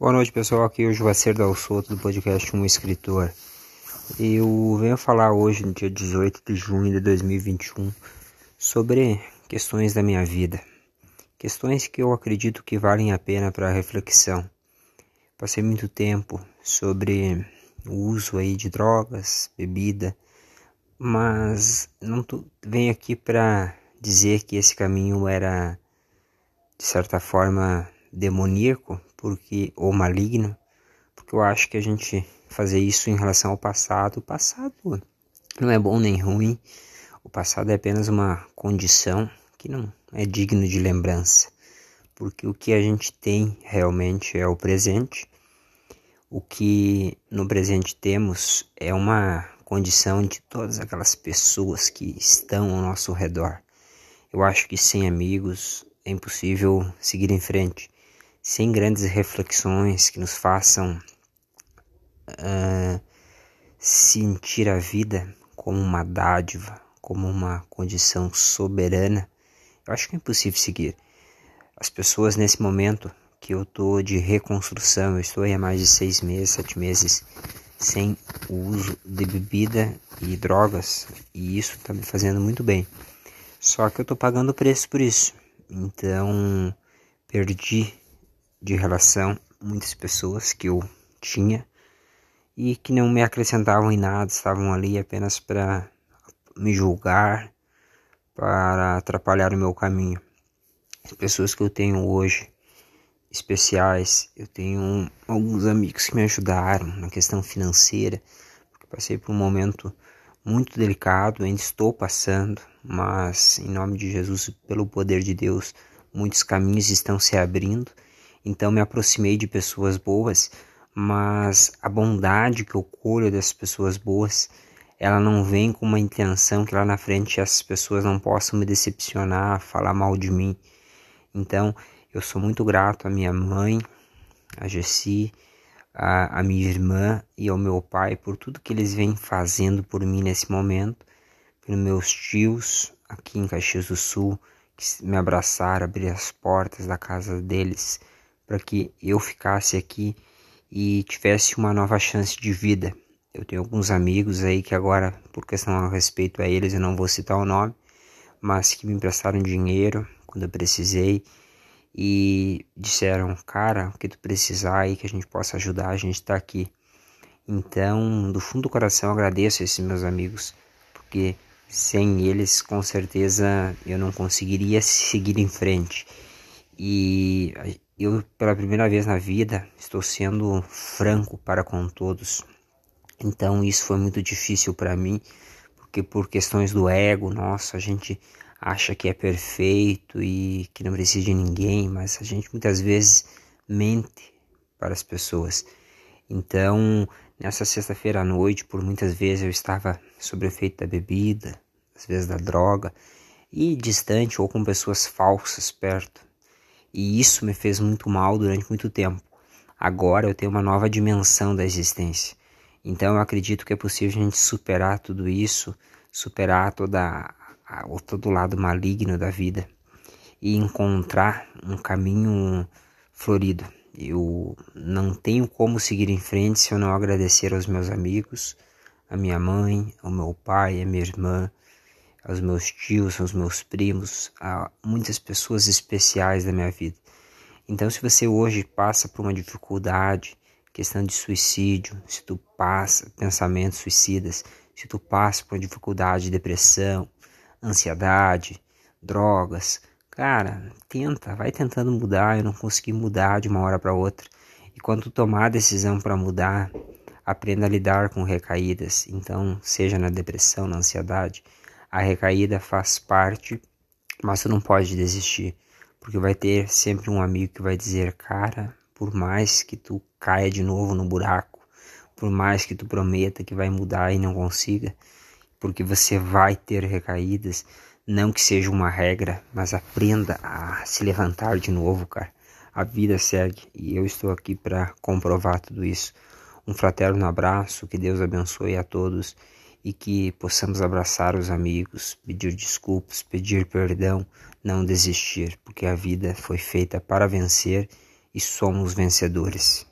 Boa noite, pessoal. Aqui é o Joacer Dal Soto do podcast Um Escritor. Eu venho falar hoje, no dia 18 de junho de 2021, sobre questões da minha vida. Questões que eu acredito que valem a pena para reflexão. Passei muito tempo sobre o uso aí de drogas, bebida, mas não tô, venho aqui para dizer que esse caminho era de certa forma demoníaco, porque ou maligno, porque eu acho que a gente fazer isso em relação ao passado, o passado não é bom nem ruim. O passado é apenas uma condição que não é digno de lembrança, porque o que a gente tem realmente é o presente. O que no presente temos é uma condição de todas aquelas pessoas que estão ao nosso redor. Eu acho que sem amigos é impossível seguir em frente sem grandes reflexões que nos façam uh, sentir a vida como uma dádiva, como uma condição soberana, eu acho que é impossível seguir. As pessoas nesse momento que eu estou de reconstrução, eu estou há mais de seis meses, sete meses sem o uso de bebida e drogas, e isso está me fazendo muito bem. Só que eu estou pagando preço por isso. Então, perdi de relação muitas pessoas que eu tinha e que não me acrescentavam em nada, estavam ali apenas para me julgar, para atrapalhar o meu caminho. As pessoas que eu tenho hoje, especiais, eu tenho alguns amigos que me ajudaram na questão financeira, porque passei por um momento muito delicado, ainda estou passando, mas em nome de Jesus, pelo poder de Deus, muitos caminhos estão se abrindo então me aproximei de pessoas boas, mas a bondade que eu colho dessas pessoas boas, ela não vem com uma intenção que lá na frente essas pessoas não possam me decepcionar, falar mal de mim. Então eu sou muito grato à minha mãe, a Jessi, a, a minha irmã e ao meu pai por tudo que eles vêm fazendo por mim nesse momento, pelos meus tios aqui em Caxias do Sul que me abraçaram, abrir as portas da casa deles para que eu ficasse aqui e tivesse uma nova chance de vida. Eu tenho alguns amigos aí que agora, por questão a respeito a eles, eu não vou citar o nome, mas que me emprestaram dinheiro quando eu precisei e disseram, cara, o que tu precisar aí que a gente possa ajudar, a gente está aqui. Então, do fundo do coração, agradeço esses meus amigos, porque sem eles, com certeza, eu não conseguiria seguir em frente. E eu, pela primeira vez na vida, estou sendo franco para com todos. Então, isso foi muito difícil para mim, porque por questões do ego, nossa, a gente acha que é perfeito e que não precisa de ninguém, mas a gente muitas vezes mente para as pessoas. Então, nessa sexta-feira à noite, por muitas vezes eu estava sob efeito da bebida, às vezes da droga, e distante ou com pessoas falsas perto. E isso me fez muito mal durante muito tempo. Agora eu tenho uma nova dimensão da existência. Então eu acredito que é possível a gente superar tudo isso, superar toda a, todo o lado maligno da vida e encontrar um caminho florido. Eu não tenho como seguir em frente se eu não agradecer aos meus amigos, a minha mãe, ao meu pai, a minha irmã, aos meus tios, aos meus primos, a muitas pessoas especiais da minha vida. Então, se você hoje passa por uma dificuldade, questão de suicídio, se tu passa pensamentos suicidas, se tu passa por uma dificuldade de depressão, ansiedade, drogas, cara, tenta, vai tentando mudar. Eu não consegui mudar de uma hora para outra. E quando tu tomar a decisão para mudar, aprenda a lidar com recaídas. Então, seja na depressão, na ansiedade, a recaída faz parte, mas tu não pode desistir, porque vai ter sempre um amigo que vai dizer, cara, por mais que tu caia de novo no buraco, por mais que tu prometa que vai mudar e não consiga, porque você vai ter recaídas, não que seja uma regra, mas aprenda a se levantar de novo, cara. A vida segue e eu estou aqui para comprovar tudo isso. Um fraterno abraço, que Deus abençoe a todos e que possamos abraçar os amigos, pedir desculpas, pedir perdão, não desistir, porque a vida foi feita para vencer e somos vencedores.